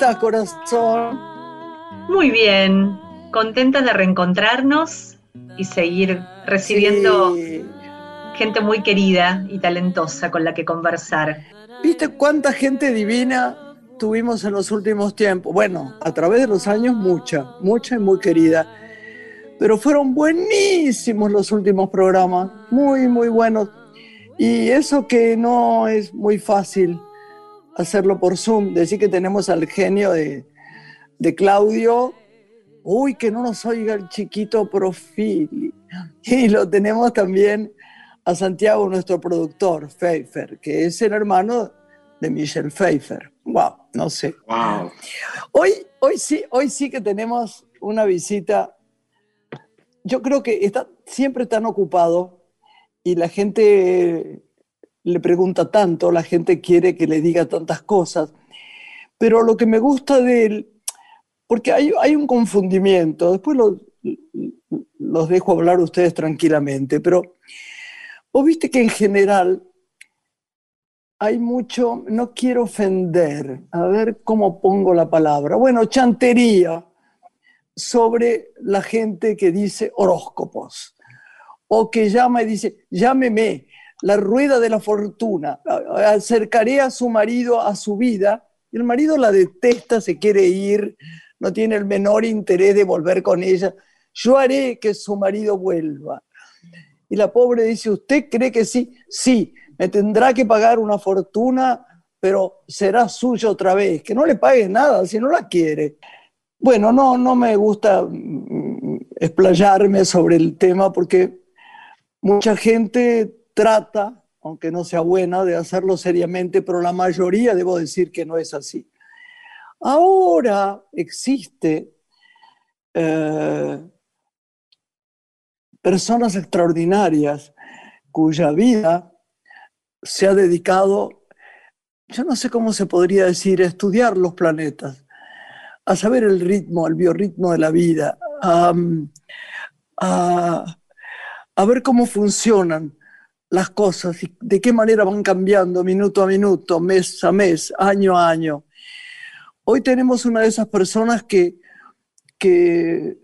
estás, corazón? Muy bien, contenta de reencontrarnos y seguir recibiendo gente muy querida y talentosa con la que conversar. ¿Viste cuánta gente divina tuvimos en los últimos tiempos? Bueno, a través de los años mucha, mucha y muy querida. Pero fueron buenísimos los últimos programas, muy, muy buenos. Y eso que no es muy fácil hacerlo por Zoom, decir que tenemos al genio de, de Claudio, uy, que no nos oiga el chiquito profil. Y lo tenemos también a Santiago, nuestro productor, Pfeiffer, que es el hermano de Michelle Pfeiffer. Wow, no sé. Wow. Hoy, hoy, sí, hoy sí que tenemos una visita. Yo creo que está siempre tan ocupado y la gente le pregunta tanto, la gente quiere que le diga tantas cosas. Pero lo que me gusta de él, porque hay, hay un confundimiento, después los, los dejo hablar ustedes tranquilamente, pero Vos viste que en general hay mucho, no quiero ofender, a ver cómo pongo la palabra, bueno, chantería sobre la gente que dice horóscopos o que llama y dice, llámeme, la rueda de la fortuna, acercaré a su marido a su vida, y el marido la detesta, se quiere ir, no tiene el menor interés de volver con ella, yo haré que su marido vuelva. Y la pobre dice, ¿usted cree que sí? Sí, me tendrá que pagar una fortuna, pero será suyo otra vez. Que no le pague nada si no la quiere. Bueno, no, no me gusta mm, explayarme sobre el tema porque mucha gente trata, aunque no sea buena, de hacerlo seriamente, pero la mayoría debo decir que no es así. Ahora existe eh, personas extraordinarias cuya vida se ha dedicado, yo no sé cómo se podría decir, a estudiar los planetas, a saber el ritmo, el biorritmo de la vida, a, a ver cómo funcionan las cosas y de qué manera van cambiando minuto a minuto, mes a mes, año a año. Hoy tenemos una de esas personas que, que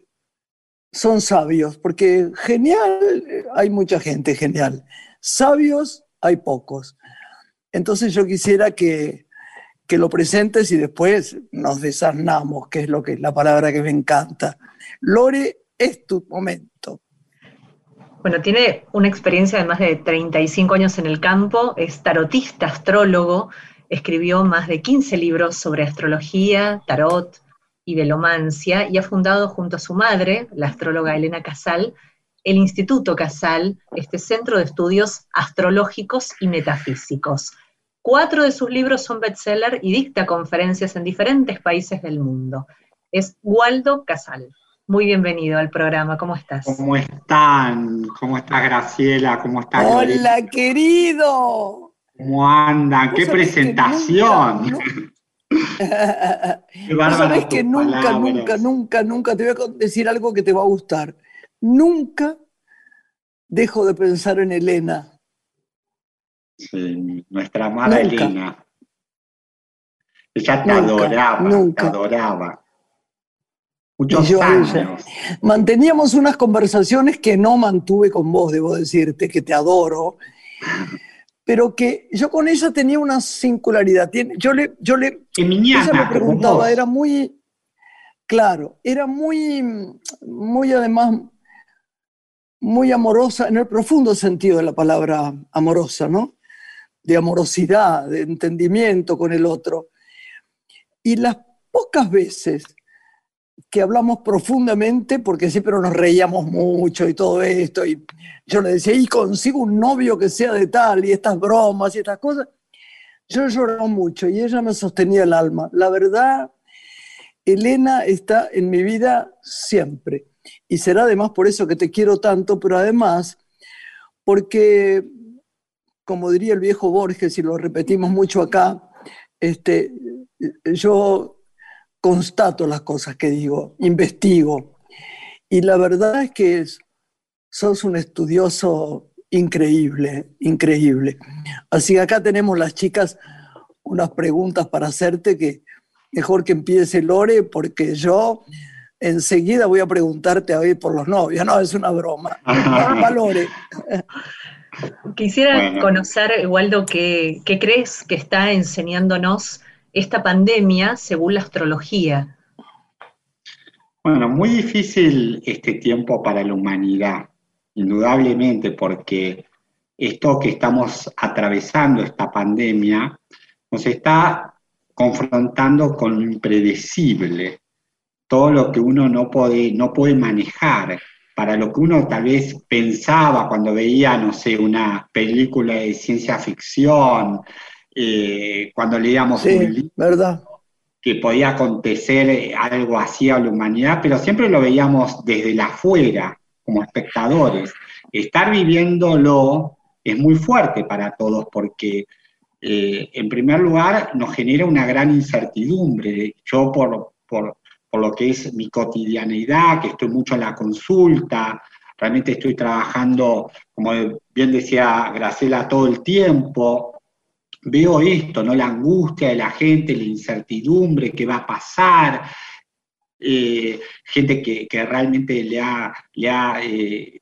son sabios, porque genial, hay mucha gente genial. Sabios, hay pocos. Entonces yo quisiera que, que lo presentes y después nos desarnamos, que es lo que la palabra que me encanta. Lore, es tu momento. Bueno, tiene una experiencia de más de 35 años en el campo, es tarotista, astrólogo, escribió más de 15 libros sobre astrología, tarot, y velomancia y ha fundado junto a su madre, la astróloga Elena Casal, el Instituto Casal, este centro de estudios astrológicos y metafísicos. Cuatro de sus libros son bestseller y dicta conferencias en diferentes países del mundo. Es Waldo Casal. Muy bienvenido al programa, ¿cómo estás? ¿Cómo están? ¿Cómo estás, Graciela? ¿Cómo estás? Hola, querido. ¿Cómo andan? ¡Qué presentación! Sabes que nunca, nunca, nunca, nunca te voy a decir algo que te va a gustar. Nunca dejo de pensar en Elena. Sí, nuestra amada Elena. Ella te adoraba, te adoraba. Muchos años. Manteníamos unas conversaciones que no mantuve con vos, debo decirte, que te adoro pero que yo con ella tenía una singularidad. Yo le, yo le, ella me preguntaba, era muy, claro, era muy, muy además, muy amorosa, en el profundo sentido de la palabra amorosa, ¿no? De amorosidad, de entendimiento con el otro. Y las pocas veces que hablamos profundamente, porque siempre nos reíamos mucho y todo esto, y yo le decía, y consigo un novio que sea de tal, y estas bromas y estas cosas, yo lloraba mucho y ella me sostenía el alma. La verdad, Elena está en mi vida siempre, y será además por eso que te quiero tanto, pero además porque, como diría el viejo Borges, y lo repetimos mucho acá, este, yo constato las cosas que digo, investigo. Y la verdad es que sos un estudioso increíble, increíble. Así que acá tenemos las chicas unas preguntas para hacerte que mejor que empiece Lore porque yo enseguida voy a preguntarte a ver por los novios. No, es una broma. Lore. Quisiera conocer, Waldo, ¿qué, ¿qué crees que está enseñándonos esta pandemia según la astrología? Bueno, muy difícil este tiempo para la humanidad, indudablemente, porque esto que estamos atravesando, esta pandemia, nos está confrontando con lo impredecible, todo lo que uno no puede, no puede manejar, para lo que uno tal vez pensaba cuando veía, no sé, una película de ciencia ficción, eh, cuando leíamos un libro, ¿verdad? que podía acontecer algo así a la humanidad, pero siempre lo veíamos desde la afuera, como espectadores. Estar viviéndolo es muy fuerte para todos porque, eh, en primer lugar, nos genera una gran incertidumbre. Yo, por, por, por lo que es mi cotidianeidad, que estoy mucho en la consulta, realmente estoy trabajando, como bien decía Graciela, todo el tiempo, veo esto, ¿no? La angustia de la gente, la incertidumbre, qué va a pasar, eh, gente que, realmente le ha, le ha eh,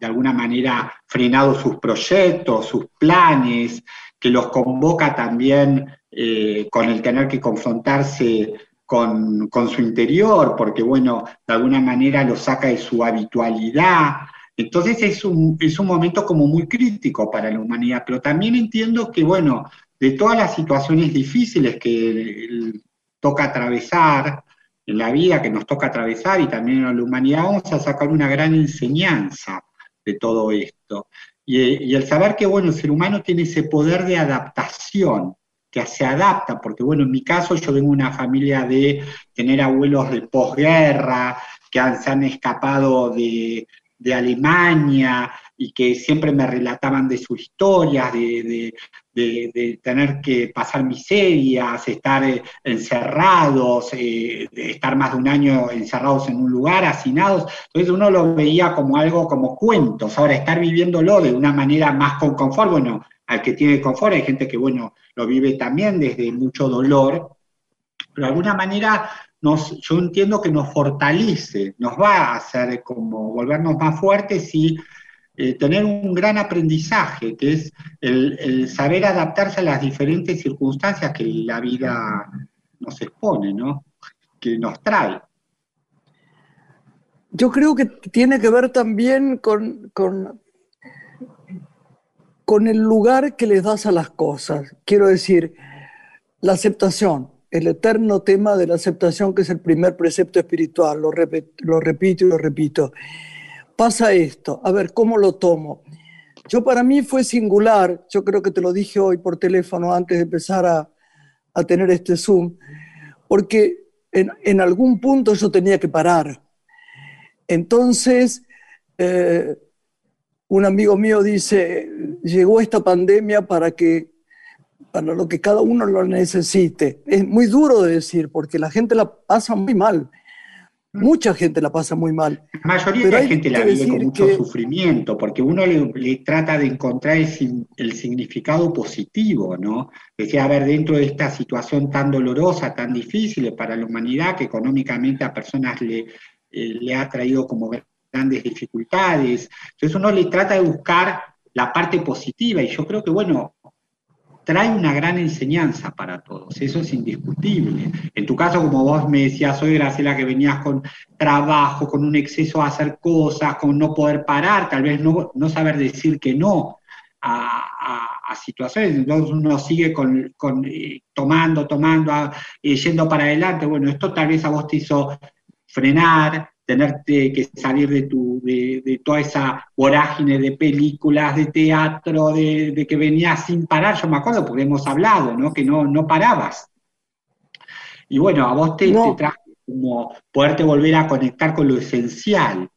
de alguna manera frenado sus proyectos, sus planes, que los convoca también eh, con el tener que confrontarse con, con, su interior, porque bueno, de alguna manera lo saca de su habitualidad. Entonces es un, es un momento como muy crítico para la humanidad, pero también entiendo que bueno, de todas las situaciones difíciles que toca atravesar en la vida, que nos toca atravesar y también en la humanidad, vamos a sacar una gran enseñanza de todo esto. Y, el saber que, bueno, el ser humano tiene ese poder de adaptación, que se adapta, porque, bueno, en mi caso yo vengo de una familia de tener abuelos de posguerra, que se han escapado de, de Alemania y que siempre me relataban de sus historias, de, tener que pasar miserias, estar eh, encerrados, eh, estar más de un año encerrados en un lugar, hacinados. Entonces uno lo veía como algo, como cuentos. Ahora, estar viviéndolo de una manera más con confort, bueno, al que tiene confort, hay gente que, bueno, lo vive también desde mucho dolor, pero de alguna manera yo entiendo que nos fortalece, nos va a hacer como volvernos más fuertes y eh, tener un gran aprendizaje, que es el, saber adaptarse a las diferentes circunstancias que la vida nos expone, ¿no? que nos trae. Yo creo que tiene que ver también con, con, con el lugar que les das a las cosas. Quiero decir, la aceptación el eterno tema de la aceptación, que es el primer precepto espiritual, lo, lo repito y lo repito. Pasa esto, a ver, ¿cómo lo tomo? Yo para mí fue singular, yo creo que te lo dije hoy por teléfono antes de empezar a, tener este Zoom, porque en, algún punto yo tenía que parar. Entonces, eh, un amigo mío dice, llegó esta pandemia para que para lo que cada uno lo necesite. Es muy duro de decir porque la gente la pasa muy mal. Mucha gente la pasa muy mal. La mayoría de la gente la vive con mucho sufrimiento, porque uno le, trata de encontrar el, significado positivo, ¿no? Decía, a ver, dentro de esta situación tan dolorosa, tan difícil para la humanidad, que económicamente a personas le, eh, le ha traído como grandes dificultades, entonces uno le trata de buscar la parte positiva, y yo creo que, bueno, trae una gran enseñanza para todos, eso es indiscutible. En tu caso, como vos me decías hoy, Graciela, que venías con trabajo, con un exceso a hacer cosas, con no poder parar, tal vez no, no saber decir que no a, situaciones, entonces uno sigue con, eh, tomando, tomando, eh, yendo para adelante, bueno, esto tal vez a vos te hizo frenar, tener que salir de, tu, de, toda esa vorágine de películas, de teatro, de, que venías sin parar, yo me acuerdo porque hemos hablado, ¿no? que no, no parabas. Y bueno, a vos te, te trajo como poderte volver a conectar con lo esencial,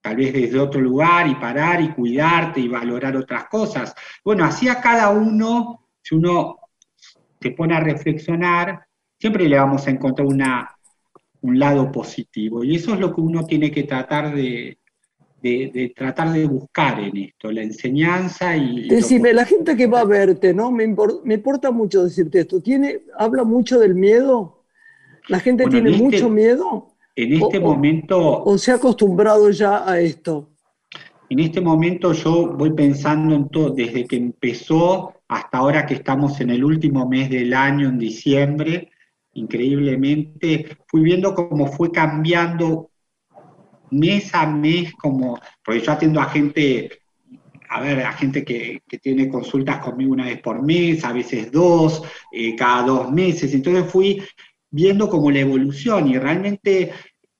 tal vez desde otro lugar y parar y cuidarte y valorar otras cosas. Bueno, así a cada uno, si uno se pone a reflexionar, siempre le vamos a encontrar una un lado positivo. Y eso es lo que uno tiene que tratar de, de, tratar de buscar en esto, la enseñanza y... Decime, la gente que va a verte, ¿no? Me, me importa mucho decirte esto, ¿tiene, ¿habla mucho del miedo? ¿La gente tiene este mucho miedo? En este momento... O, se ha acostumbrado ya a esto? En este momento yo voy pensando en todo, desde que empezó hasta ahora que estamos en el último mes del año, en diciembre, increíblemente, fui viendo cómo fue cambiando mes a mes, como, porque yo atiendo a gente, a ver, a gente que, tiene consultas conmigo una vez por mes, a veces dos, eh, cada dos meses, entonces fui viendo como la evolución y realmente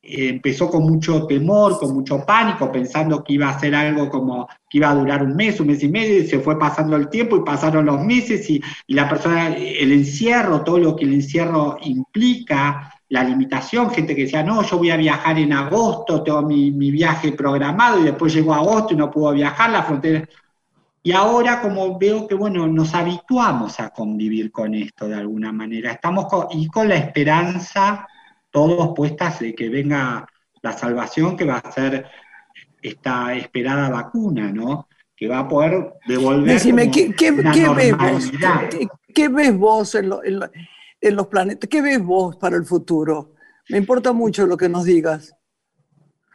empezó con mucho temor, con mucho pánico, pensando que iba a ser algo como que iba a durar un mes, un mes y medio, y se fue pasando el tiempo y pasaron los meses y, y la persona, el encierro, todo lo que el encierro implica, la limitación, gente que decía, no, yo voy a viajar en agosto, tengo mi, viaje programado y después llegó agosto y no puedo viajar, la frontera... Y ahora como veo que, bueno, nos habituamos a convivir con esto de alguna manera, estamos y con la esperanza, todos puestas de que venga la salvación que va a ser esta esperada vacuna, ¿no? Que va a poder devolver Decime, ¿qué, qué, ves vos? ¿Qué, ves vos en, lo, en, en los planetas. ¿Qué ves vos para el futuro? Me importa mucho lo que nos digas.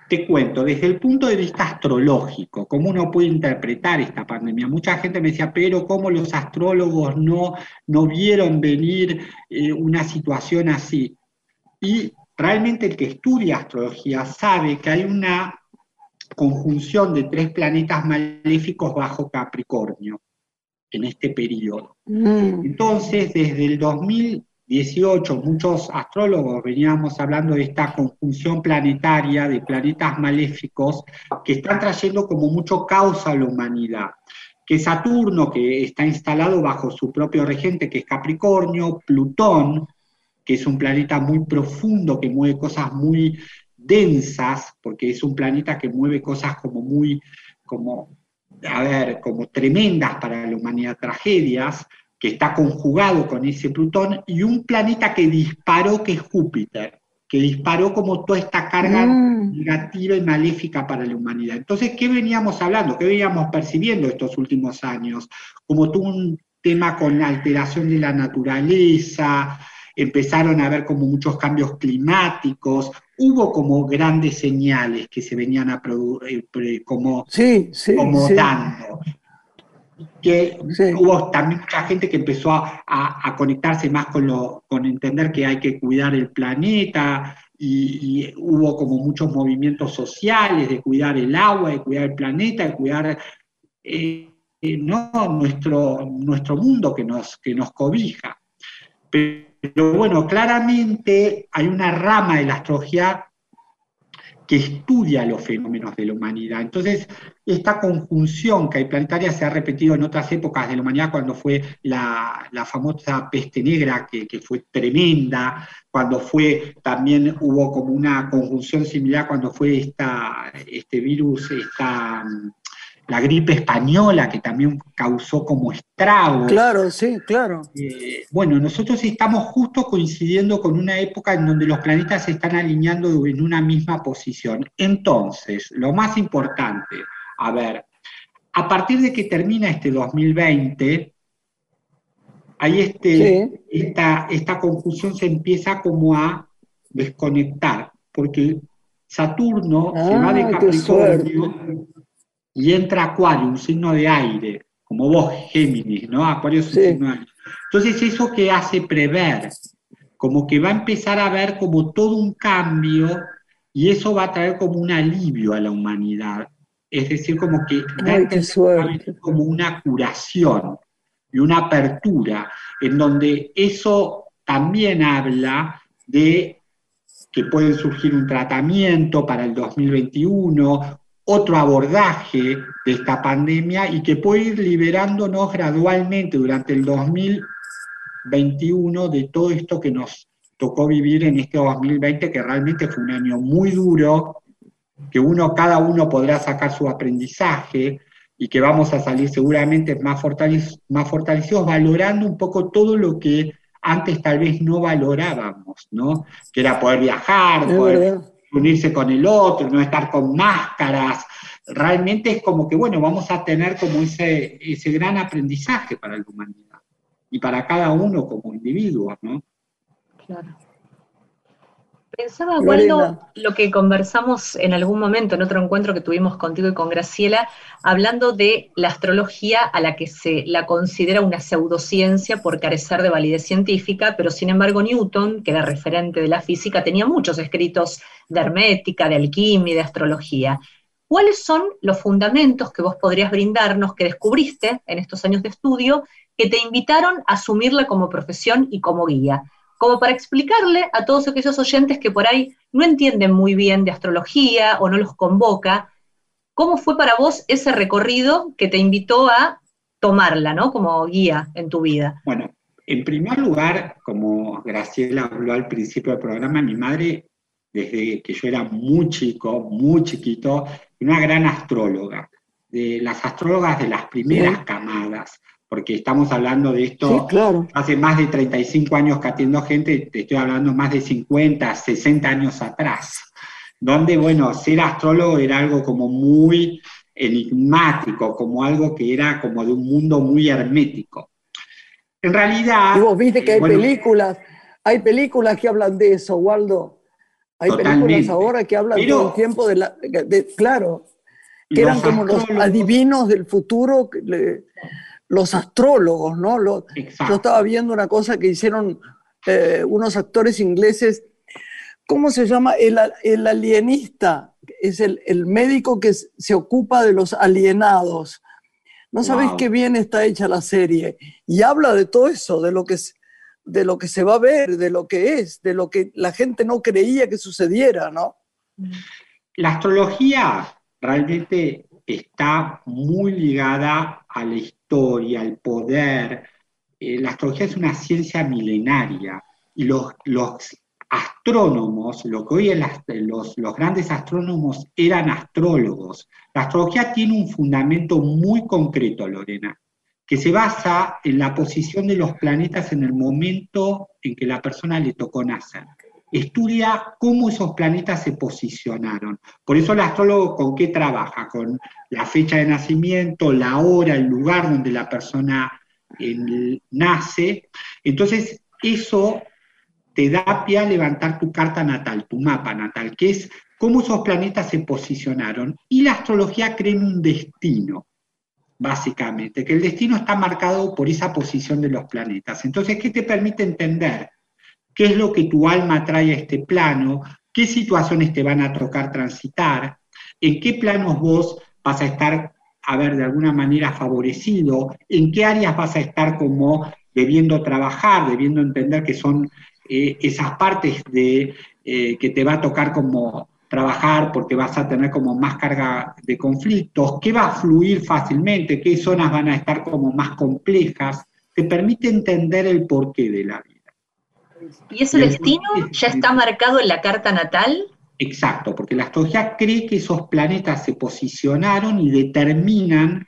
Te cuento, desde el punto de vista astrológico, cómo uno puede interpretar esta pandemia. Mucha gente me decía, pero cómo los astrólogos no, no vieron venir eh, una situación así. Y realmente el que estudia astrología sabe que hay una conjunción de tres planetas maléficos bajo Capricornio en este periodo. Mm. Entonces, desde el 2000 18, muchos astrólogos veníamos hablando de esta conjunción planetaria de planetas maléficos que están trayendo como mucho caos a la humanidad. Que Saturno, que está instalado bajo su propio regente, que es Capricornio, Plutón, que es un planeta muy profundo, que mueve cosas muy densas, porque es un planeta que mueve cosas como muy, como, a ver, como tremendas para la humanidad, tragedias, que está conjugado con ese Plutón, y un planeta que disparó, que es Júpiter, que disparó como toda esta carga mm. negativa y maléfica para la humanidad. Entonces, ¿qué veníamos hablando? ¿Qué veníamos percibiendo estos últimos años? Como todo un tema con la alteración de la naturaleza, empezaron a haber como muchos cambios climáticos, hubo como grandes señales que se venían a producir, eh, como, sí, sí, como dando. Que hubo también mucha gente que empezó a, conectarse más con, lo, con entender que hay que cuidar el planeta y, hubo como muchos movimientos sociales de cuidar el agua, de cuidar el planeta, de cuidar eh, eh, no, nuestro, nuestro mundo que nos, que nos cobija. Pero bueno, claramente hay una rama de la astrología que estudia los fenómenos de la humanidad. Entonces, esta conjunción que hay planetaria se ha repetido en otras épocas de la humanidad, cuando fue la, famosa peste negra, que, fue tremenda, cuando fue, también hubo como una conjunción similar cuando fue esta, este virus, esta la gripe española, que también causó como estragos. Claro, sí, claro. Eh, bueno, nosotros estamos justo coincidiendo con una época en donde los planetas se están alineando en una misma posición. Entonces, lo más importante, a ver, a partir de que termina este 2020, ahí este, esta, esta confusión se empieza como a desconectar, porque Saturno se va de Capricornio y entra Acuario, un signo de aire, como vos, Géminis, ¿no? Acuario es un signo de aire. Entonces, eso que hace prever, como que va a empezar a ver como todo un cambio y eso va a traer como un alivio a la humanidad. Es decir, como que como una curación y una apertura, en donde eso también habla de que puede surgir un tratamiento para el 2021, otro abordaje de esta pandemia y que puede ir liberándonos gradualmente durante el 2021 de todo esto que nos tocó vivir en este 2020, que realmente fue un año muy duro, que uno, cada uno podrá sacar su aprendizaje y que vamos a salir seguramente más, más fortalecidos, valorando un poco todo lo que antes tal vez no valorábamos, ¿no? Que era poder viajar, poder unirse con el otro, no estar con máscaras. Realmente es como que, bueno, vamos a tener como ese, ese gran aprendizaje para la humanidad y para cada uno como individuo, ¿no? Claro. Pensaba, Waldo, lo que conversamos en algún momento, en otro encuentro que tuvimos contigo y con Graciela, hablando de la astrología a la que se la considera una pseudociencia por carecer de validez científica, pero sin embargo Newton, que era referente de la física, tenía muchos escritos de hermética, de alquimia, de astrología. ¿Cuáles son los fundamentos que vos podrías brindarnos, que descubriste en estos años de estudio, que te invitaron a asumirla como profesión y como guía? Como para explicarle a todos aquellos oyentes que por ahí no entienden muy bien de astrología o no los convoca, cómo fue para vos ese recorrido que te invitó a tomarla, ¿no? Como guía en tu vida. Bueno, en primer lugar, como Graciela habló al principio del programa, mi madre, desde que yo era muy chico, muy chiquito, una gran astróloga, de las astrólogas de las primeras camadas porque estamos hablando de esto hace más de 35 años que atiendo gente, te estoy hablando más de 50, 60 años atrás, donde, bueno, ser astrólogo era algo como muy enigmático, como algo que era como de un mundo muy hermético. En realidad... Y vos viste que hay películas, hay películas que hablan de eso, Waldo. Hay películas ahora que hablan todo el tiempo de la... claro, que eran como los adivinos del futuro. Los astrólogos, ¿no? yo estaba viendo una cosa que hicieron eh, unos actores ingleses. ¿Cómo se llama? El, alienista. Es el, médico que se ocupa de los alienados. No sabes qué bien está hecha la serie. Y habla de todo eso, de lo que de lo que se va a ver, de lo que es, de lo que la gente no creía que sucediera, ¿no? La astrología realmente está muy ligada a la historia, al poder. Eh, la astrología es una ciencia milenaria y los, los astrónomos, lo que hoy los, los grandes astrónomos eran astrólogos. La astrología tiene un fundamento muy concreto, Lorena, que se basa en la posición de los planetas en el momento en que la persona le tocó nacer estudia cómo esos planetas se posicionaron. Por eso el astrólogo con qué trabaja, con la fecha de nacimiento, la hora, el lugar donde la persona nace. Entonces, eso te da pie a levantar tu carta natal, tu mapa natal, que es cómo esos planetas se posicionaron. Y la astrología cree en un destino, básicamente, que el destino está marcado por esa posición de los planetas. Entonces, ¿qué te permite entender? Qué es lo que tu alma trae a este plano, qué situaciones te van a tocar transitar, en qué planos vos vas a estar, a ver, de alguna manera favorecido, en qué áreas vas a estar como debiendo trabajar, debiendo entender que son eh, esas partes de, eh, que te va a tocar como trabajar porque vas a tener como más carga de conflictos, qué va a fluir fácilmente, qué zonas van a estar como más complejas, te permite entender el porqué de la vida. ¿Y ese destino ya está marcado en la carta natal? Exacto, porque la astrología cree que esos planetas se posicionaron y determinan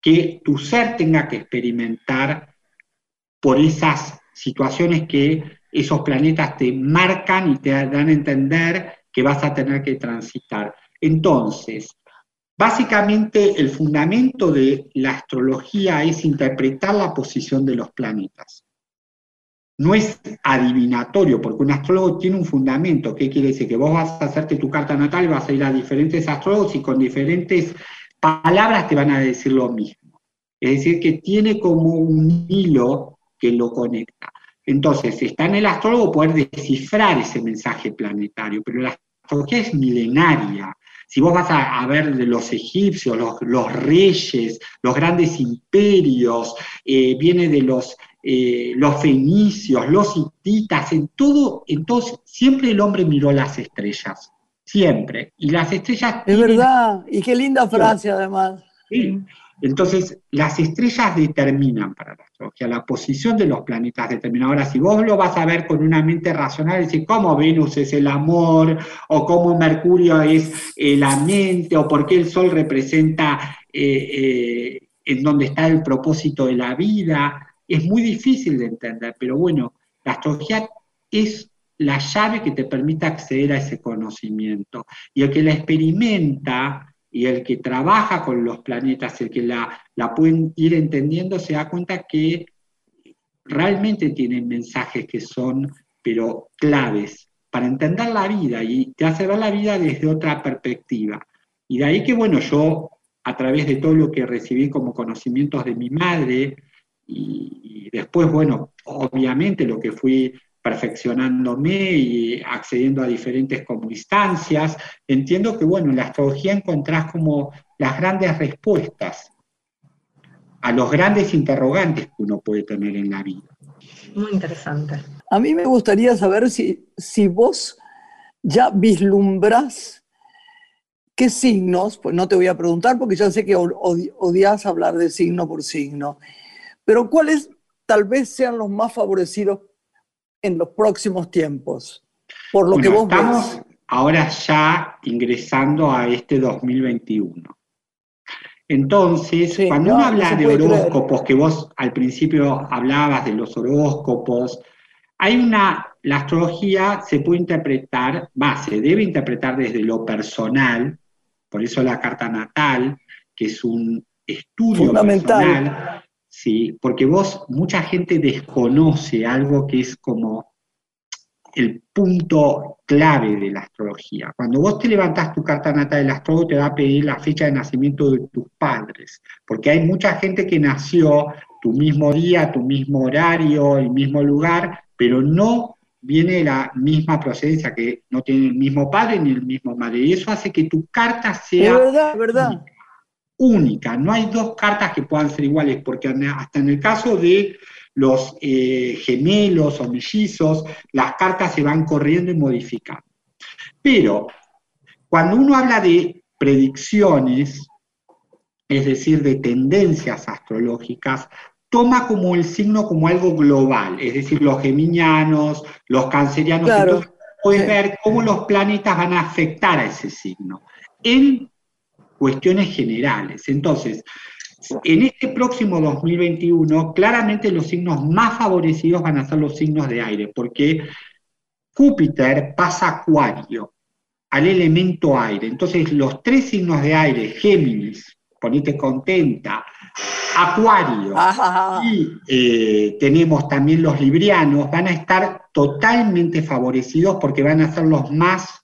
que tu ser tenga que experimentar por esas situaciones que esos planetas te marcan y te dan a entender que vas a tener que transitar. Entonces, básicamente el fundamento de la astrología es interpretar la posición de los planetas no es adivinatorio, porque un astrólogo tiene un fundamento. ¿Qué quiere decir? Que vos vas a hacerte tu carta natal, vas a ir a diferentes astrólogos y con diferentes palabras te van a decir lo mismo. Es decir, que tiene como un hilo que lo conecta. Entonces, está en el astrólogo poder descifrar ese mensaje planetario, pero la astrología es milenaria. Si vos vas a, ver de los egipcios, los, reyes, los grandes imperios, eh, viene de los eh, los fenicios, los hititas, en todo, entonces siempre el hombre miró las estrellas, siempre. Y las estrellas... Es verdad, y qué linda frase además. Sí. Entonces, las estrellas determinan para la astrología, la posición de los planetas determina. Ahora, si vos lo vas a ver con una mente racional, decir cómo Venus es el amor, o cómo Mercurio es eh, la mente, o por qué el Sol representa eh, en donde está el propósito de la vida, es muy difícil de entender, pero bueno, la astrología es la llave que te permite acceder a ese conocimiento. Y el que la experimenta y el que trabaja con los planetas, el que la, la ir entendiendo, se da cuenta que realmente tienen mensajes que son, pero claves, para entender la vida y te hace ver la vida desde otra perspectiva. Y de ahí que, bueno, yo a través de todo lo que recibí como conocimientos de mi madre y, después, bueno, obviamente lo que fui perfeccionándome y accediendo a diferentes como instancias, entiendo que, bueno, en la astrología encontrás como las grandes respuestas a los grandes interrogantes que uno puede tener en la vida. Muy interesante. A mí me gustaría saber si, si vos ya vislumbras qué signos, pues no te voy a preguntar porque ya sé que odias hablar de signo por signo, pero cuáles tal vez sean los más favorecidos en los próximos tiempos, por lo que vos estamos ahora ya ingresando a este 2021. Entonces, cuando uno habla de horóscopos, que vos al principio hablabas de los horóscopos, hay una, la astrología se puede interpretar, va, se debe interpretar desde lo personal, por eso la carta natal, que es un estudio Fundamental. personal, sí, porque vos, mucha gente desconoce algo que es como el punto clave de la astrología. Cuando vos te levantás tu carta natal, el astrólogo te va a pedir la fecha de nacimiento de tus padres, porque hay mucha gente que nació tu mismo día, tu mismo horario, el mismo lugar, pero no viene la misma procedencia, que no tiene el mismo padre ni el mismo madre. Y eso hace que tu carta sea verdad, verdad. Única. No hay dos cartas que puedan ser iguales, porque hasta en el caso de los eh, gemelos o mellizos, las cartas se van corriendo y modificando. Pero cuando uno habla de predicciones, es decir, de tendencias astrológicas, toma como el signo como algo global, es decir, los geminianos, los cancerianos, entonces puedes ver cómo los planetas van a afectar a ese signo en cuestiones generales. Entonces, en este próximo 2021, claramente los signos más favorecidos van a ser los signos de aire, porque Júpiter pasa a Acuario, al elemento aire. Entonces, los tres signos de aire, Géminis, ponete contenta, Acuario, y eh, tenemos también los librianos, van a estar totalmente favorecidos porque van a ser los más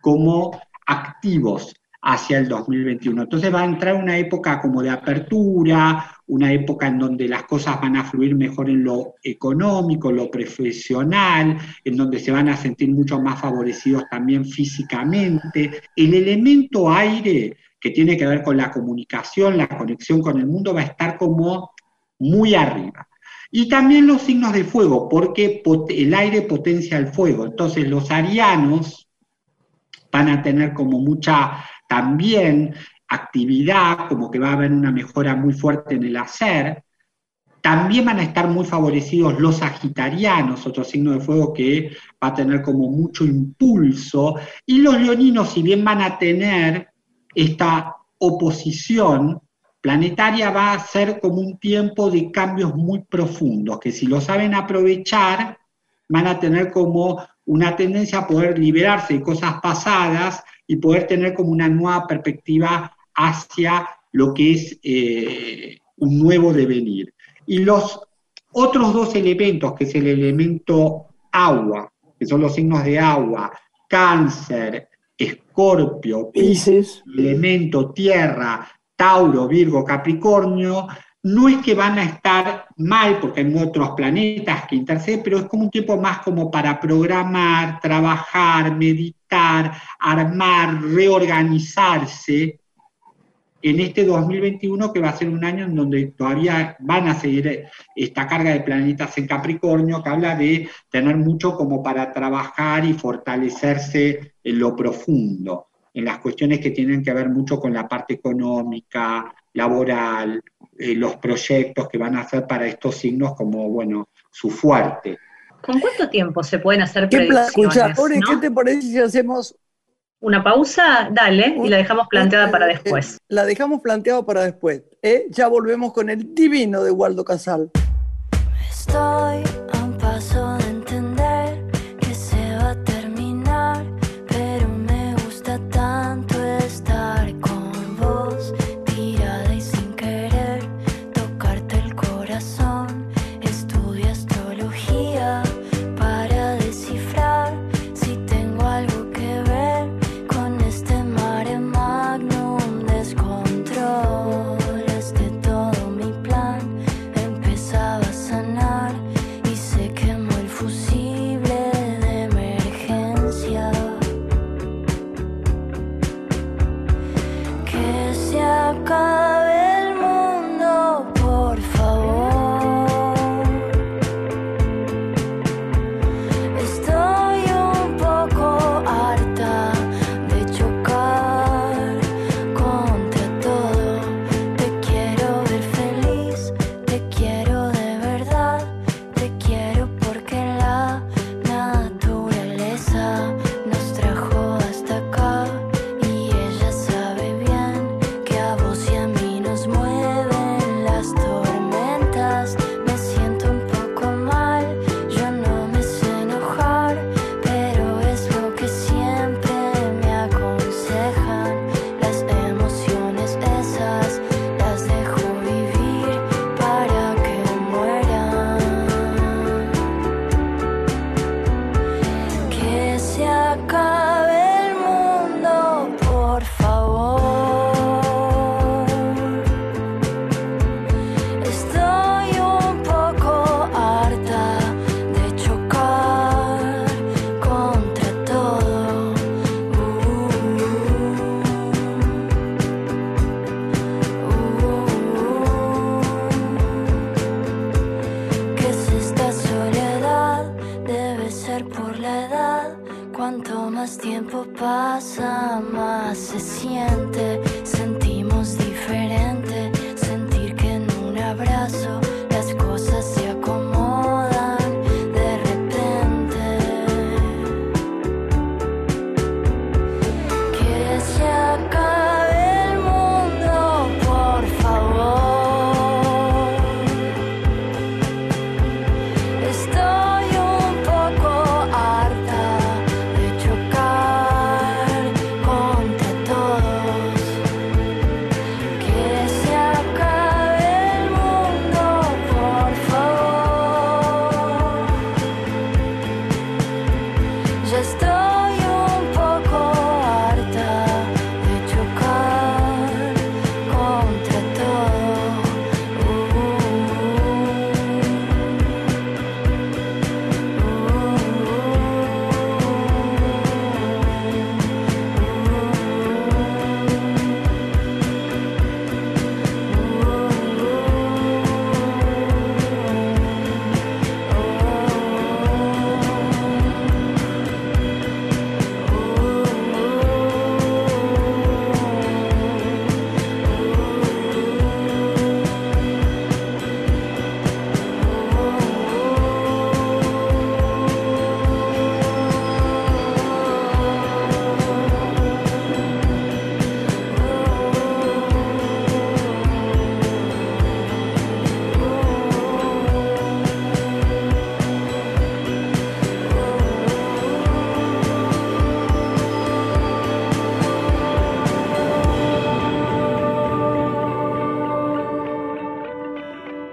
como activos hacia el 2021. Entonces va a entrar una época como de apertura, una época en donde las cosas van a fluir mejor en lo económico, lo profesional, en donde se van a sentir mucho más favorecidos también físicamente. El elemento aire, que tiene que ver con la comunicación, la conexión con el mundo, va a estar como muy arriba. Y también los signos de fuego, porque el aire potencia el fuego. Entonces los arianos van a tener como mucha también actividad, como que va a haber una mejora muy fuerte en el hacer. También van a estar muy favorecidos los sagitarianos, otro signo de fuego que va a tener como mucho impulso. Y los leoninos, si bien van a tener esta oposición planetaria, va a ser como un tiempo de cambios muy profundos, que si lo saben aprovechar, van a tener como una tendencia a poder liberarse de cosas pasadas y poder tener como una nueva perspectiva hacia lo que es eh, un nuevo devenir. Y los otros dos elementos, que es el elemento agua, que son los signos de agua, cáncer, escorpio, Pisces, elemento tierra, Tauro, Virgo, Capricornio, no es que van a estar mal porque hay otros planetas que interceden, pero es como un tiempo más como para programar, trabajar, meditar, armar, reorganizarse en este 2021 que va a ser un año en donde todavía van a seguir esta carga de planetas en Capricornio, que habla de tener mucho como para trabajar y fortalecerse en lo profundo, en las cuestiones que tienen que ver mucho con la parte económica, laboral, eh, los proyectos que van a hacer para estos signos como, bueno, su fuerte. ¿Con cuánto tiempo se pueden hacer ¿Qué, predicciones? ¿Qué te parece si hacemos una pausa? Dale, y la dejamos planteada para después. La dejamos planteada para después. ¿eh? Ya volvemos con el divino de Waldo Casal.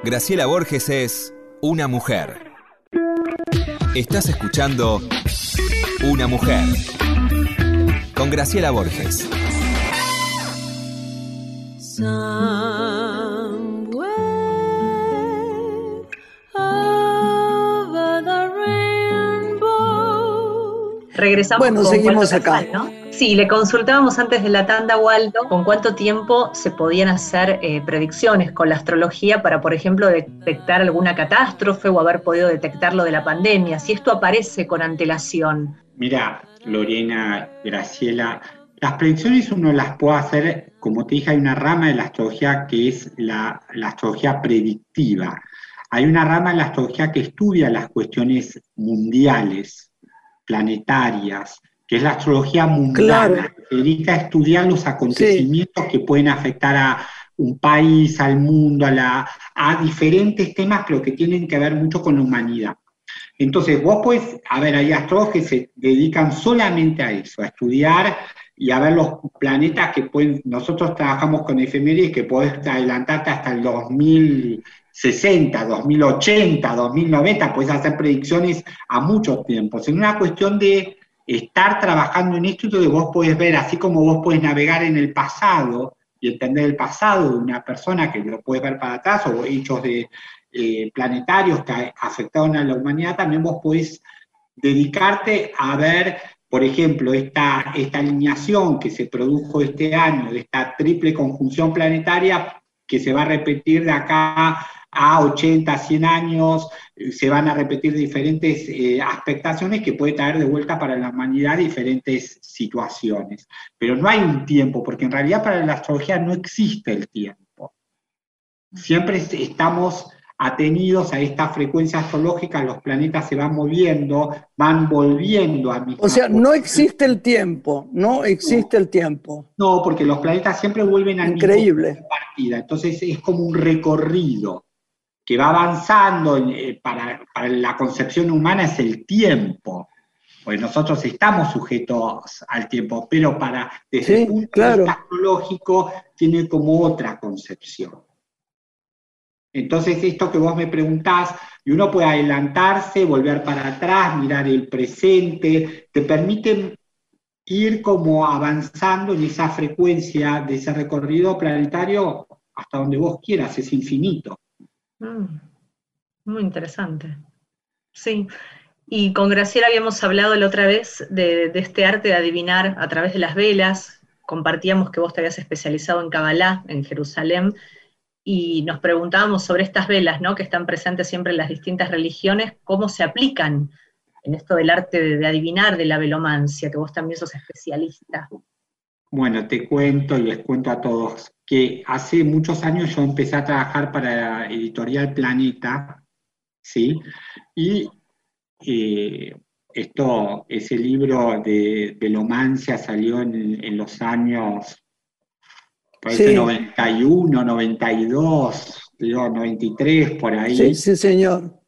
Graciela Borges es una mujer. Estás escuchando Una mujer con Graciela Borges. Regresamos. Bueno, seguimos acá. ¿no? Sí, le consultábamos antes de la tanda, Waldo, con cuánto tiempo se podían hacer eh, predicciones con la astrología para, por ejemplo, detectar alguna catástrofe o haber podido detectar lo de la pandemia, si esto aparece con antelación. Mira, Lorena, Graciela, las predicciones uno las puede hacer, como te dije, hay una rama de la astrología que es la, la astrología predictiva. Hay una rama de la astrología que estudia las cuestiones mundiales, planetarias, que es la astrología mundial, que dedica a estudiar los acontecimientos que pueden afectar a un país, al mundo, a, la, a diferentes temas, pero que tienen que ver mucho con la humanidad. Entonces, vos puedes, a ver, hay astrólogos que se dedican solamente a eso, a estudiar y a ver los planetas que pueden, nosotros trabajamos con efemérides que podés adelantarte hasta el 2060, 2080, 2090, puedes hacer predicciones a muchos tiempos. Es una cuestión de estar trabajando en esto y vos podés ver, así como vos puedes navegar en el pasado y entender el pasado de una persona que lo puedes ver para atrás o hechos de eh, planetarios que afectaron a la humanidad, también vos podés dedicarte a ver por ejemplo, esta, esta alineación que se produjo este año, de esta triple conjunción planetaria, que se va a repetir de acá a 80, 100 años, se van a repetir diferentes eh, aspectaciones que puede traer de vuelta para la humanidad diferentes situaciones. Pero no hay un tiempo, porque en realidad para la astrología no existe el tiempo. Siempre estamos atenidos a esta frecuencia astrológica, los planetas se van moviendo, van volviendo a mi. O sea, no existe el tiempo, no existe el tiempo. No, porque los planetas siempre vuelven a Increíble. partida, entonces es como un recorrido que va avanzando, eh, para, la concepción humana es el tiempo, pues nosotros estamos sujetos al tiempo, pero para desde el punto de vista astrológico tiene como otra concepción. Entonces, esto que vos me preguntás, y uno puede adelantarse, volver para atrás, mirar el presente, te permite ir como avanzando en esa frecuencia de ese recorrido planetario hasta donde vos quieras, es infinito. Mm, muy interesante. Sí. Y con Graciela habíamos hablado la otra vez de, de, este arte de adivinar a través de las velas. Compartíamos que vos te habías especializado en Kabbalah, en Jerusalén, y nos preguntábamos sobre estas velas, ¿no? que están presentes siempre en las distintas religiones, cómo se aplican en esto del arte de, adivinar, de la velomancia, que vos también sos especialista. Bueno, te cuento y les cuento a todos que hace muchos años yo empecé a trabajar para Editorial Planeta, ¿sí? Y eh, esto, ese libro de velomancia salió en, en los años Parece 91, 92, digo, 93, por ahí. Sí, sí, señor.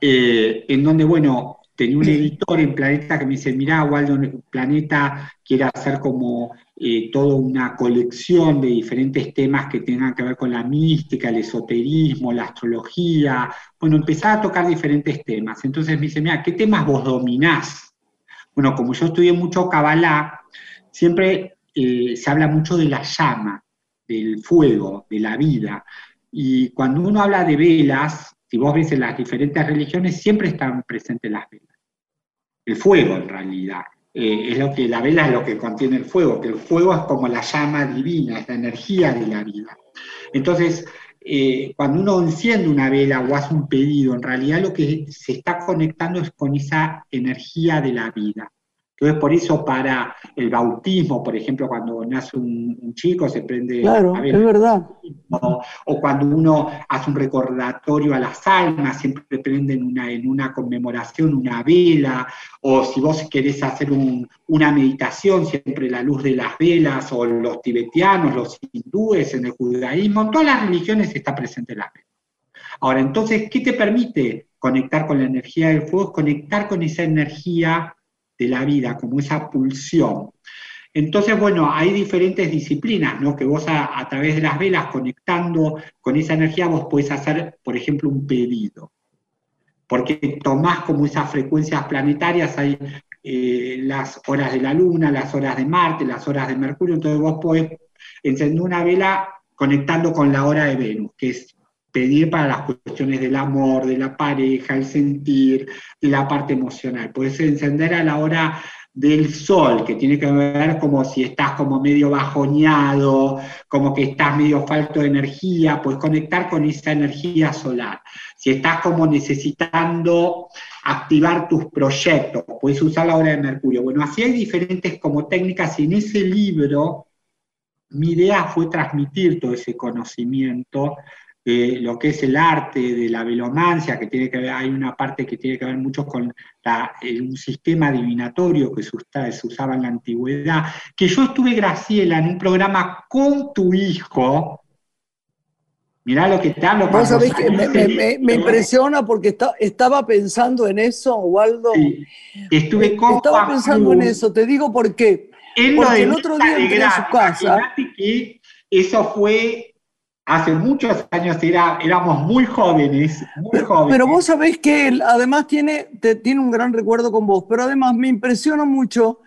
Eh, en donde, bueno, tenía un editor en Planeta que me dice, mirá, Waldo, Planeta quiere hacer como eh, toda una colección de diferentes temas que tengan que ver con la mística, el esoterismo, la astrología. Bueno, empezaba a tocar diferentes temas. Entonces me dice, mira, ¿qué temas vos dominás? Bueno, como yo estudié mucho Kabbalah, siempre eh, se habla mucho de la llama, del fuego, de la vida. Y cuando uno habla de velas, si vos ves en las diferentes religiones, siempre están presentes las velas. El fuego, en realidad. Eh, es lo que la vela es lo que contiene el fuego, que el fuego es como la llama divina, es la energía de la vida. Entonces, eh, cuando uno enciende una vela o hace un pedido, en realidad lo que se está conectando es con esa energía de la vida. Entonces, por eso para el bautismo, por ejemplo, cuando nace un, chico se prende... Claro, es verdad. O, cuando uno hace un recordatorio a las almas, siempre prenden una, en una conmemoración una vela, o si vos querés hacer una meditación, siempre la luz de las velas, o los tibetanos, los hindúes, en el judaísmo, en todas las religiones está presente la vela. Ahora, entonces, ¿qué te permite conectar con la energía del fuego? Conectar con esa energía de la vida, como esa pulsión. Entonces, bueno, hay diferentes disciplinas, ¿no? Que vos a, través de las velas, conectando con esa energía, vos podés hacer, por ejemplo, un pedido. Porque tomás como esas frecuencias planetarias, hay eh, las horas de la Luna, las horas de Marte, las horas de Mercurio, entonces vos podés encender una vela conectando con la hora de Venus, que es pedir para las cuestiones del amor, de la pareja, el sentir, la parte emocional. Puedes encender a la hora del sol, que tiene que ver como si estás como medio bajoñado, como que estás medio falto de energía, puedes conectar con esa energía solar. Si estás como necesitando activar tus proyectos, puedes usar la hora de Mercurio. Bueno, así hay diferentes como técnicas y en ese libro mi idea fue transmitir todo ese conocimiento lo que es el arte de la velomancia, que tiene que ver, hay una parte que tiene que ver mucho con un sistema adivinatorio que se, usaba en la antigüedad, que yo estuve, Graciela, en un programa con tu hijo, Mirá lo que te hablo. Vos sabés que me, impresiona porque estaba pensando en eso, Waldo. Estuve con Estaba pensando en eso, te digo por qué. porque el otro día entré a su casa. Que eso fue hace muchos años, era, éramos muy jóvenes, muy jóvenes. Pero vos sabés que él además tiene, tiene un gran recuerdo con vos, pero además me impresiona mucho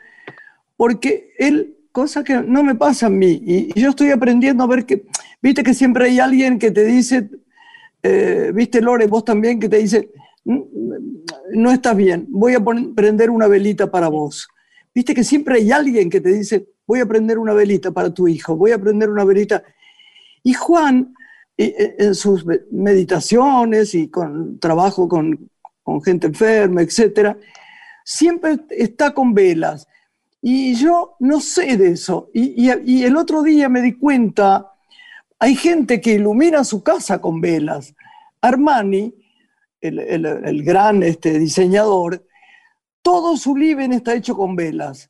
porque él, cosa que no me pasa a mí, y, yo estoy aprendiendo a ver que, viste que siempre hay alguien que te dice, eh, viste Lore, vos también, que te dice, no estás bien, voy a prender una velita para vos. Viste que siempre hay alguien que te dice, voy a prender una velita para tu hijo, voy a prender una velita. Y Juan, en sus meditaciones y con trabajo con, con gente enferma, etcétera, siempre está con velas. Y yo no sé de eso. Y, el otro día me di cuenta, hay gente que ilumina su casa con velas. Armani, el, gran este, diseñador, todo su living está hecho con velas.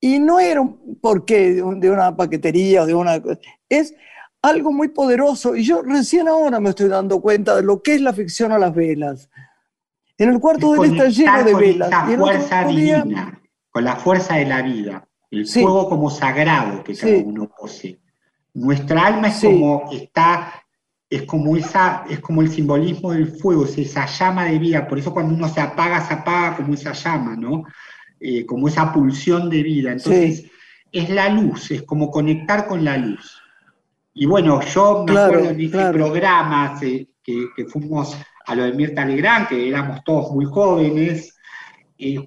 Y no era porque de una paquetería o de una... Es algo muy poderoso. Y yo recién ahora me estoy dando cuenta de lo que es la ficción a las velas. En el cuarto de él está lleno de velas. y fuerza divina con la fuerza de la vida, el fuego como sagrado que cada uno posee. Nuestra alma es como está, es como esa, es como el simbolismo del fuego, es esa llama de vida. Por eso cuando uno se apaga, se apaga como esa llama, ¿no? Eh, como esa pulsión de vida. Entonces, es la luz, es como conectar con la luz. Y bueno, yo me acuerdo en ese programa que, que, fuimos a lo de Mirta Legrand, que éramos todos muy jóvenes, eh,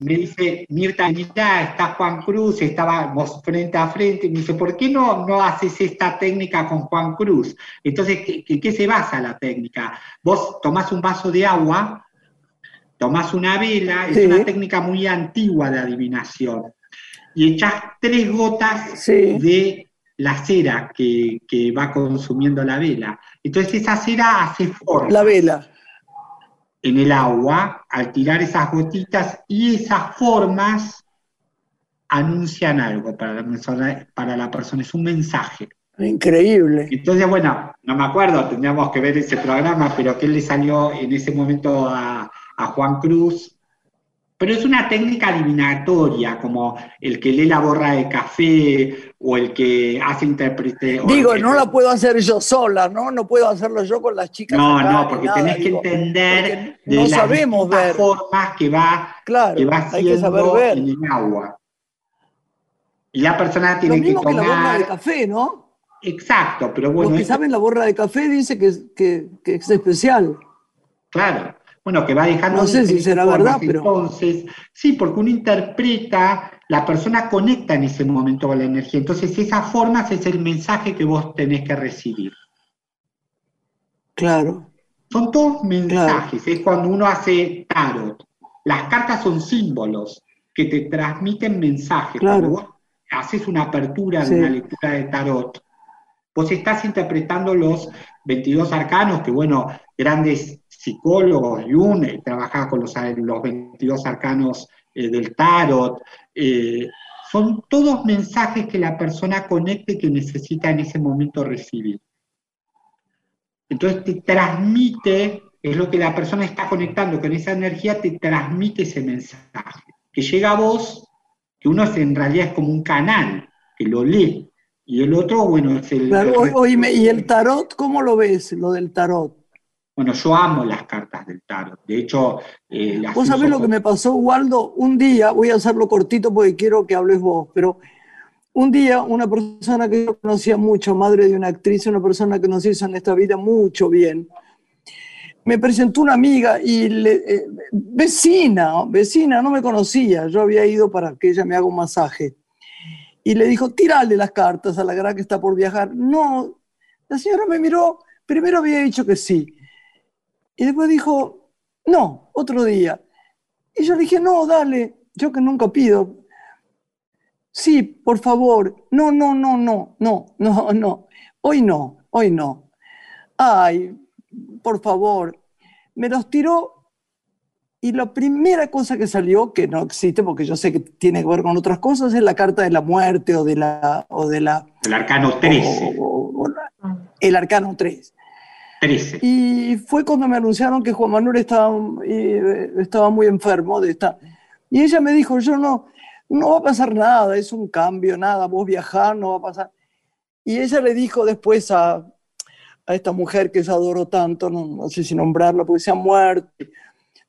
me dice, Mirta, mira, está Juan Cruz, estábamos frente a frente, me dice, ¿por qué no, no haces esta técnica con Juan Cruz? Entonces, ¿qué, qué se basa la técnica? Vos tomás un vaso de agua, tomás una vela, es una técnica muy antigua de adivinación, y echás tres gotas de la cera que, que va consumiendo la vela. Entonces esa cera hace forma. La vela en el agua al tirar esas gotitas y esas formas anuncian algo para la persona, para la persona es un mensaje. Increíble. Entonces, bueno, no me acuerdo, tendríamos que ver ese programa, pero que le salió en ese momento a, a Juan Cruz pero es una técnica adivinatoria, como el que lee la borra de café o el que hace intérprete. Digo, no la puedo hacer yo sola, ¿no? No puedo hacerlo yo con las chicas. No, no, porque tenés que entender de ver. formas que va, claro, que va haciendo en el agua. Y la persona tiene Lo mismo que tomar. Que la borra de café, ¿no? Exacto, pero bueno. Los que saben la borra de café dice que, que, que es especial. Claro, bueno, que va dejando... No sé si será verdad, pero... Entonces, sí, porque uno interpreta, la persona conecta en ese momento con la energía. Entonces, esas formas es el mensaje que vos tenés que recibir. Claro. Son todos mensajes, es cuando uno hace tarot. Las cartas son símbolos que te transmiten mensajes. Cuando vos haces una apertura de una lectura de tarot, vos estás interpretando los 22 arcanos, que bueno, grandes psicólogos, Jung trabajaba con los, los 22 arcanos eh, del tarot, eh, son todos mensajes que la persona conecte que necesita en ese momento recibir. Entonces te transmite, es lo que la persona está conectando con esa energía, te transmite ese mensaje, que llega a vos, que uno en realidad es como un canal, que lo lee, y el otro, bueno, es el... ¿y el tarot cómo lo ves, lo del tarot? Bueno, yo amo las cartas del tarot. De hecho, eh, las Vos sabés lo que me pasó, Waldo. Un día, voy a hacerlo cortito porque quiero que hables vos, pero un día una persona que yo conocía mucho, madre de una actriz, una persona que nos hizo en esta vida mucho bien, me presentó una amiga y le, eh, vecina, vecina, no me conocía, yo había ido para que ella me haga un masaje. Y le dijo, tírale las cartas a la gran que está por viajar. No, la señora me miró, primero había dicho que sí, y después dijo, no, otro día. Y yo le dije, no, dale, yo que nunca pido. Sí, por favor. No, no, no, no, no, no, no. Hoy no, hoy no. Ay, por favor. Me los tiró y la primera cosa que salió, que no existe porque yo sé que tiene que ver con otras cosas, es la carta de la muerte o de la... O de la el arcano 13. O, el arcano 3. 13. Y fue cuando me anunciaron que Juan Manuel estaba, eh, estaba muy enfermo de esta. Y ella me dijo, yo no, no va a pasar nada, es un cambio, nada, vos viajar, no va a pasar. Y ella le dijo después a, a esta mujer que se adoró tanto, no, no, sé si nombrarla porque se ha muerto,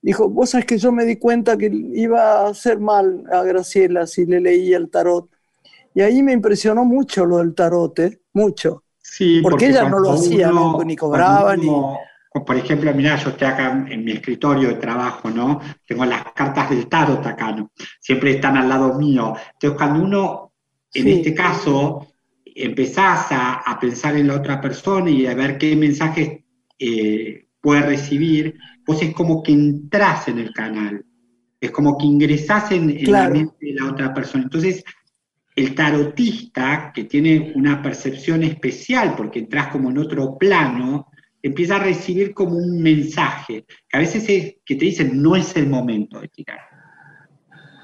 dijo, vos sabes que yo me di cuenta que iba a hacer mal a Graciela si le leía el tarot. Y ahí me impresionó mucho lo del tarot, ¿eh? mucho. Sí, porque, ella no lo hacía, uno, ni cobraba, ni... Por ejemplo, mira, yo estoy acá en mi escritorio de trabajo, ¿no? Tengo las cartas del tarot acá, ¿no? Siempre están al lado mío. Entonces, cuando uno, en Sí. este caso, empezás a, a pensar en la otra persona y a ver qué mensajes eh, puede recibir, vos es como que entras en el canal. Es como que ingresás en, en la mente de la otra persona. Entonces, el tarotista, que tiene una percepción especial porque entras como en otro plano, empieza a recibir como un mensaje, que a veces es que te dicen no es el momento de tirar.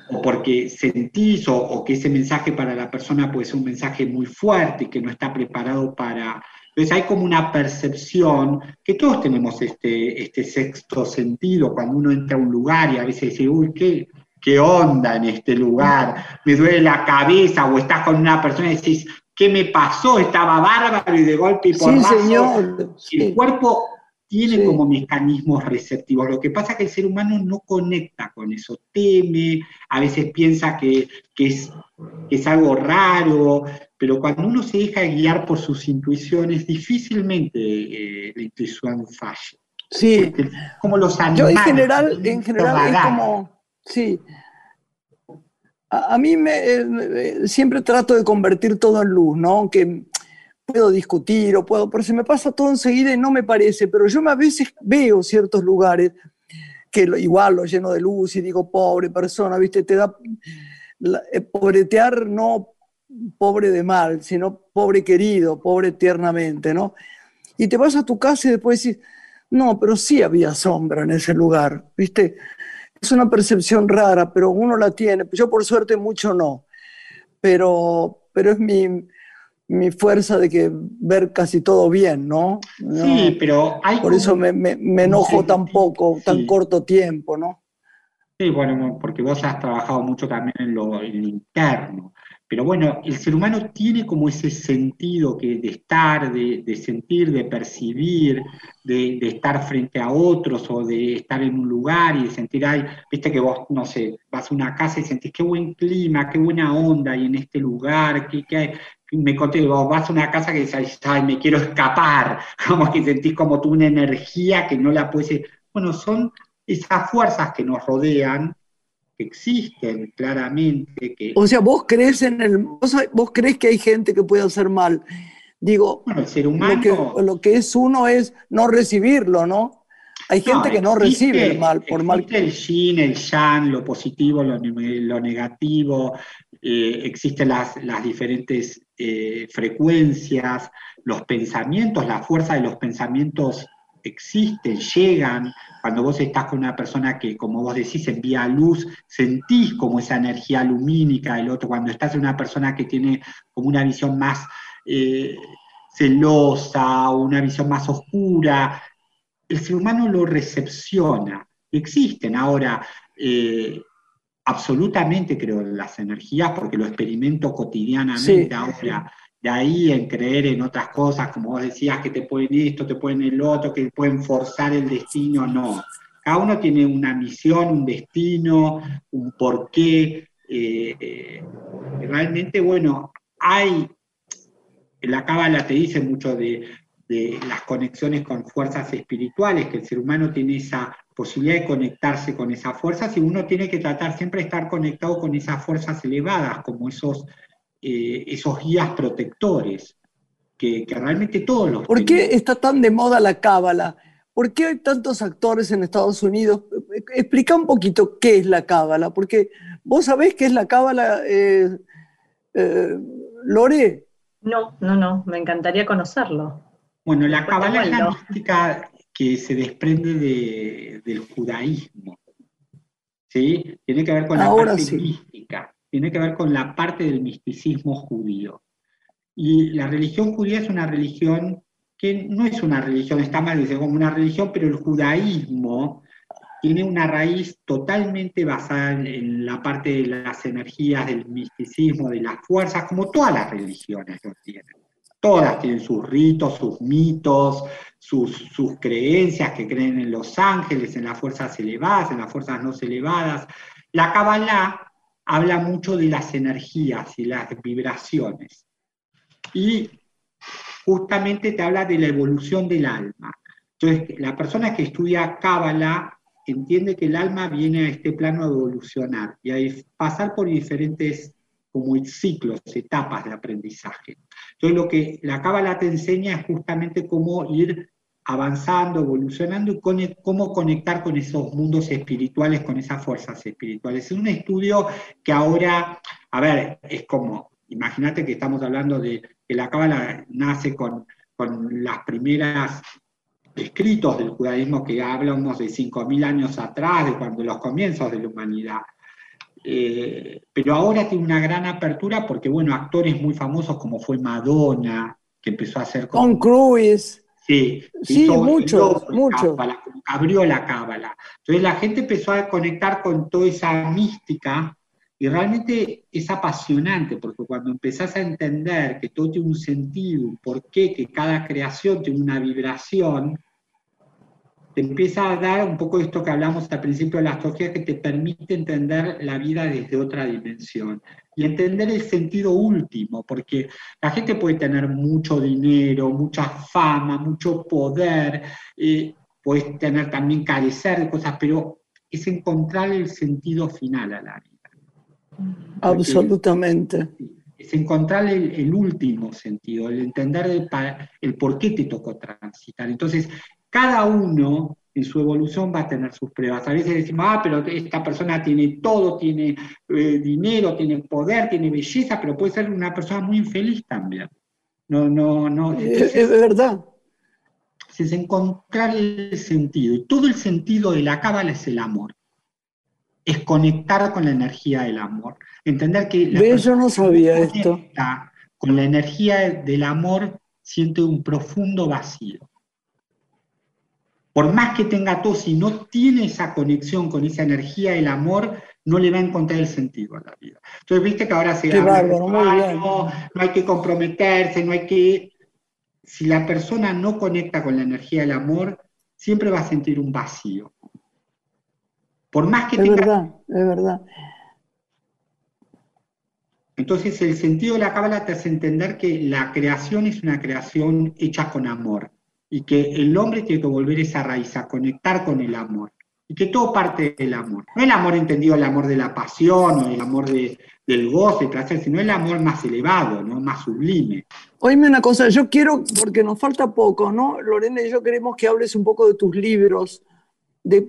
O porque sentís o, o que ese mensaje para la persona puede ser un mensaje muy fuerte y que no está preparado para... Entonces hay como una percepción, que todos tenemos este, este sexto sentido cuando uno entra a un lugar y a veces dice, uy, ¿qué, qué onda en este lugar? Me duele la cabeza o estás con una persona y decís, ¿qué me pasó? Estaba bárbaro y de golpe y Sí, porrazo señor. el sí. cuerpo tiene Sí. como mecanismos receptivos. Lo que pasa es que el ser humano no conecta con eso, teme, a veces piensa que, que es, que es algo raro, pero cuando uno se deja guiar por sus intuiciones, difícilmente eh, la intuición falle. Sí. Porque Como los Yo animales. en general, tienen en general es como, sí. A, mí me, eh, eh, siempre trato de convertir todo en luz, ¿no? Aunque puedo discutir o puedo, pero se me pasa todo enseguida y no me parece, pero yo a veces veo ciertos lugares que lo- igual lo lleno de luz y digo, pobre persona, ¿viste? Te da, eh, pobretear no pobre de mal, sino pobre querido, pobre tiernamente, ¿no? Y te vas a tu casa y después decís, no, pero sí había sombra en ese lugar, ¿viste? Es una percepción rara, pero uno la tiene. Yo por suerte mucho no, pero, pero es mi, mi fuerza de que ver casi todo bien, ¿no? No, Sí, pero hay por como- eso me, me- me enojo Sí, tan poco, tan sí. corto tiempo, ¿no? Sí, bueno, porque vos has trabajado mucho también en lo, en lo interno. Pero bueno, el ser humano tiene como ese sentido que de estar, de, sentir, de percibir, de, estar frente a otros o de estar en un lugar y de sentir, ay, viste que vos, no sé, vas a una casa y sentís qué buen clima, qué buena onda hay en este lugar, qué. Me conté, vos vas a una casa que dices, ay, me quiero escapar, como que sentís como tú una energía que no la puedes... Bueno, son esas fuerzas que nos rodean, que existen claramente, que O sea, vos crees en el, vos, vos crees que hay gente que puede hacer mal. Digo, bueno, el ser lo humano... que, lo que es uno es no recibirlo, ¿no? Hay gente que no existe- recibe el mal, por mal existe el yin, el yang, lo positivo, lo negativo, eh, existen las, las diferentes eh, frecuencias, los pensamientos, la fuerza de los pensamientos existen, llegan. Cuando vos estás con una persona que, como vos decís, envía luz, sentís como esa energía lumínica del otro. Cuando estás en una persona que tiene como una visión más eh, celosa o una visión más oscura, el ser humano lo recepciona. Existen ahora, eh, absolutamente creo en las energías, porque lo experimento cotidianamente Sí. ahora. De ahí en creer en otras cosas, como vos decías, que te pueden esto, te pueden el otro, que pueden forzar el destino, no. Cada uno tiene una misión, un destino, un porqué. eh, eh, realmente, bueno, hay, la cábala te dice mucho de, de las conexiones con fuerzas espirituales, que el ser humano tiene esa posibilidad de conectarse con esas fuerzas y uno tiene que tratar siempre de estar conectado con esas fuerzas elevadas, como esos, eh, esos guías protectores, que, que realmente todos los ¿Por qué está tan de moda la cábala? ¿Por qué hay tantos actores en Estados Unidos? Explica un poquito qué es la cábala, porque vos sabés qué es la cábala, eh, eh, Lore. No, no, no, me encantaría conocerlo. Bueno, la cábala es la mística que se desprende de- del judaísmo. ¿sí? Tiene que ver con la Ahora parte sí. mística, tiene que ver con la parte del misticismo judío. Y la religión judía es una religión que no es una religión, está mal decir como una religión, pero el judaísmo tiene una raíz totalmente basada en la parte de las energías, del misticismo, de las fuerzas, como todas las religiones lo tienen. Todas tienen sus ritos, sus mitos, sus, creencias que creen en los ángeles, en las fuerzas elevadas, en las fuerzas no elevadas. La Kabbalah habla mucho de las energías y las vibraciones. Y justamente te habla de la evolución del alma. Entonces, la persona que estudia Kabbalah entiende que el alma viene a este plano a evolucionar y a pasar por diferentes como ciclos, etapas de aprendizaje. Entonces, lo que la Cábala te enseña es justamente cómo ir avanzando, evolucionando y cómo conectar con esos mundos espirituales, con esas fuerzas espirituales. Es un estudio que ahora, a ver, es como, imagínate que estamos hablando de que la Cábala nace con, con las primeras escritos del judaísmo que hablamos de 5.000 años atrás, de cuando los comienzos de la humanidad. Eh, pero ahora tiene una gran apertura porque, bueno, actores muy famosos como fue Madonna, que empezó a hacer... Con Cruise. Sí, sí muchos, muchos. Abrió la cábala. Entonces la gente empezó a conectar con toda esa mística y realmente es apasionante, porque cuando empezás a entender que todo tiene un sentido, un porqué, que cada creación tiene una vibración, te empieza a dar un poco esto que hablamos al principio de la astrología, que te permite entender la vida desde otra dimensión y entender el sentido último, porque la gente puede tener mucho dinero, mucha fama, mucho poder, eh, puedes tener también carecer de cosas, pero es encontrar el sentido final a la vida. Absolutamente. Es encontrar el, último sentido, el entender el, el por qué te tocó transitar. Entonces, cada uno en su evolución va a tener sus pruebas. A veces decimos, ah, pero esta persona tiene todo, tiene eh, dinero, tiene poder, tiene belleza, pero puede ser una persona muy infeliz también. No, no, no. es, verdad. Es encontrar el sentido. Y todo el sentido de la cábala es el amor. Es conectar con la energía del amor. Entender que la yo no sabía esto. Con la energía del amor siente un profundo vacío por más que tenga todo, si no tiene esa conexión con esa energía del amor, no le va a encontrar el sentido a la vida. Entonces, viste que ahora se habla no, hay que comprometerse, no hay que... Si la persona no conecta con la energía del amor, siempre va a sentir un vacío. Por más que es verdad, es verdad. Entonces, el sentido de la cábala te hace entender que la creación es una creación hecha con amor y que el hombre tiene que volver esa raíz, a conectar con el amor, y que todo parte del amor. No el amor entendido, el amor de la pasión o el amor de, del goce, placer, sino el amor más elevado, ¿no? más sublime. Oíme una cosa, yo quiero, porque nos falta poco, ¿no? Lorena y yo queremos que hables un poco de tus libros de,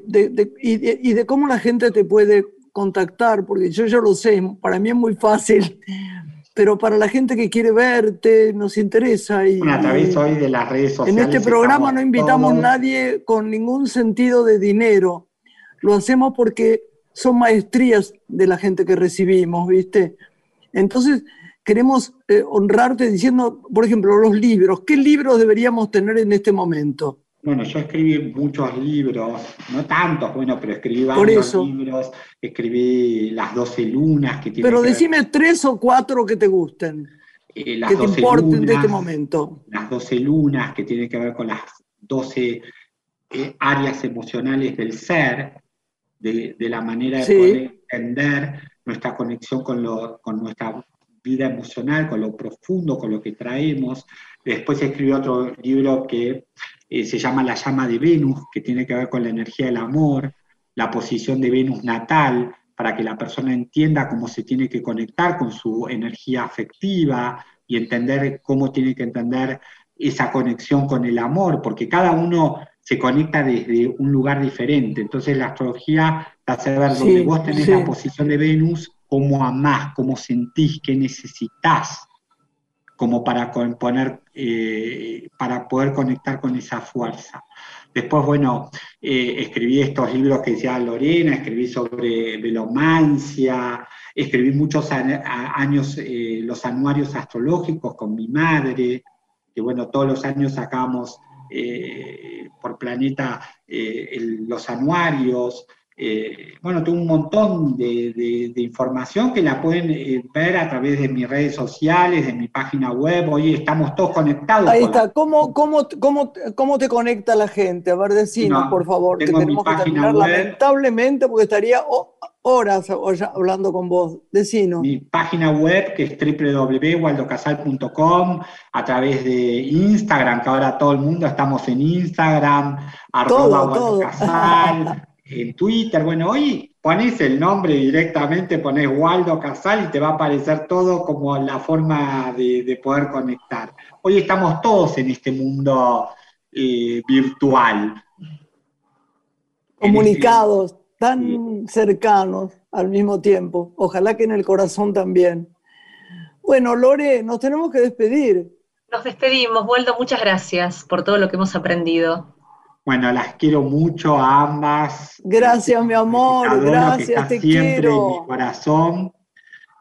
y, y, de cómo la gente te puede contactar, porque yo ya lo sé, para mí es muy fácil pero para la gente que quiere verte, nos interesa. Y, a través hoy de las redes sociales. En este programa no invitamos a nadie con ningún sentido de dinero. Lo hacemos porque son maestrías de la gente que recibimos, ¿viste? Entonces, queremos eh, honrarte diciendo, por ejemplo, los libros. ¿Qué libros deberíamos tener en este momento? Bueno, yo escribí muchos libros, no tantos, bueno, pero escribí varios libros, escribí Las Doce Lunas que Pero decime tres o cuatro que te gusten, eh, que te importen de este momento. Las Doce Lunas, que tienen que ver con las doce eh, áreas emocionales del ser, de, la manera de poder entender nuestra conexión con, lo, con nuestra vida emocional, con lo profundo, con lo que traemos. Después escribí otro libro que eh, se llama La llama de Venus, que tiene que ver con la energía del amor, la posición de Venus natal, para que la persona entienda cómo se tiene que conectar con su energía afectiva y entender cómo tiene que entender esa conexión con el amor, porque cada uno se conecta desde un lugar diferente. Entonces la astrología te hace ver donde vos tenés la posición de Venus, cómo amás, cómo sentís, qué necesitas como para componer, eh, para poder conectar con esa fuerza. Después, bueno, eh, escribí estos libros que decía Lorena, escribí sobre velomancia, escribí muchos años eh, los anuarios astrológicos con mi madre, que bueno, todos los años sacamos por planeta los anuarios, eh, bueno, tengo un montón de, información que la pueden eh, ver a través de mis redes sociales, de mi página web. Hoy estamos todos conectados. Ahí está. ¿Cómo, cómo, cómo, cómo te conecta la gente? A ver, decinos, por favor, que tenemos que terminar lamentablemente porque estaría horas hablando con vos. Decinos. Mi página web, que es www.waldocasal.com, a través de Instagram, que ahora todo el mundo estamos en Instagram, arroba todo, en Twitter. Bueno, hoy pones el nombre directamente, pones Waldo Casal y te va a aparecer todo como la forma de, poder conectar. Hoy estamos todos en este mundo eh, virtual. Comunicados, tan cercanos al mismo tiempo. Ojalá que en el corazón también. Bueno, Lore, nos tenemos que despedir. Nos despedimos, Waldo, muchas gracias por todo lo que hemos aprendido. Bueno, las quiero mucho a ambas. Gracias, mi amor, gracias, te siempre quiero. En mi corazón.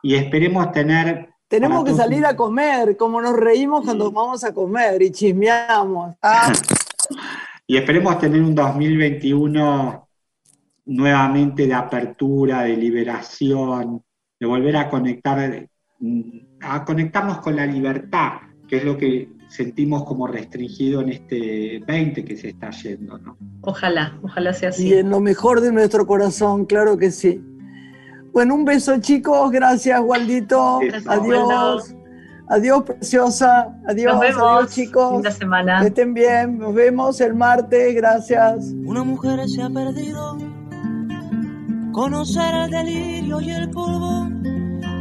Y esperemos tener. Tenemos que salir a comer, como nos reímos cuando vamos a comer y chismeamos. Ah. y esperemos tener un 2021 nuevamente de apertura, de liberación, de volver a conectar, a conectarnos con la libertad, que es lo que sentimos como restringido en este 20 que se está yendo, ¿no? Ojalá, ojalá sea así. Y en lo mejor de nuestro corazón, claro que sí. Bueno, un beso chicos, gracias Waldito, adiós. Adiós, preciosa. Adiós, nos vemos. adiós, chicos. Linda semana. Que estén bien. Nos vemos el martes. Gracias. Una mujer se ha perdido. Conocer el delirio y el polvo